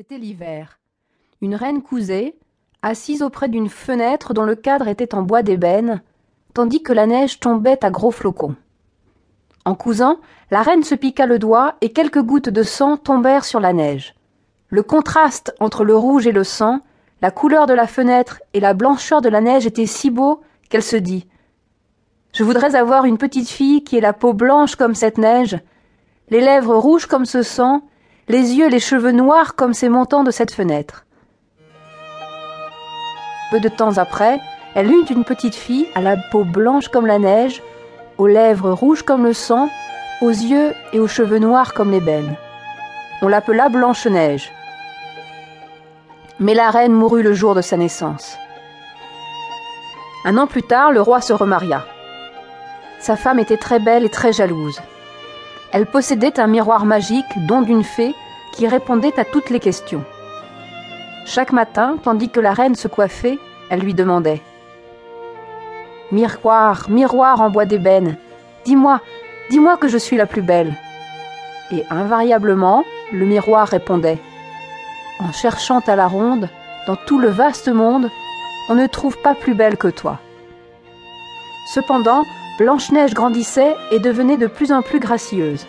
C'était l'hiver. Une reine cousait, assise auprès d'une fenêtre dont le cadre était en bois d'ébène, tandis que la neige tombait à gros flocons. En cousant, la reine se piqua le doigt et quelques gouttes de sang tombèrent sur la neige. Le contraste entre le rouge et le sang, la couleur de la fenêtre et la blancheur de la neige était si beau qu'elle se dit Je voudrais avoir une petite fille qui ait la peau blanche comme cette neige, les lèvres rouges comme ce sang, les yeux et les cheveux noirs comme ces montants de cette fenêtre. Peu de temps après, elle eut une petite fille à la peau blanche comme la neige, aux lèvres rouges comme le sang, aux yeux et aux cheveux noirs comme l'ébène. On l'appela Blanche-Neige. Mais la reine mourut le jour de sa naissance. Un an plus tard, le roi se remaria. Sa femme était très belle et très jalouse. Elle possédait un miroir magique, don d'une fée, qui répondait à toutes les questions. Chaque matin, tandis que la reine se coiffait, elle lui demandait Miroir, miroir en bois d'ébène, dis-moi, dis-moi que je suis la plus belle. Et invariablement, le miroir répondait En cherchant à la ronde, dans tout le vaste monde, on ne trouve pas plus belle que toi. Cependant, Blanche-Neige grandissait et devenait de plus en plus gracieuse.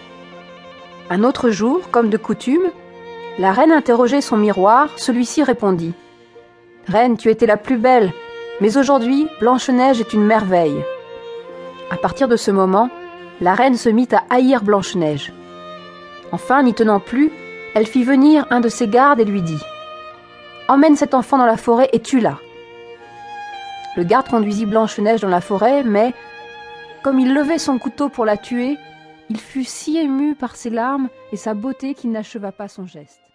Un autre jour, comme de coutume, la reine interrogeait son miroir, celui-ci répondit Reine, tu étais la plus belle, mais aujourd'hui, Blanche-Neige est une merveille. À partir de ce moment, la reine se mit à haïr Blanche-Neige. Enfin, n'y tenant plus, elle fit venir un de ses gardes et lui dit Emmène cet enfant dans la forêt et tue-la. Le garde conduisit Blanche-Neige dans la forêt, mais comme il levait son couteau pour la tuer, il fut si ému par ses larmes et sa beauté qu'il n'acheva pas son geste.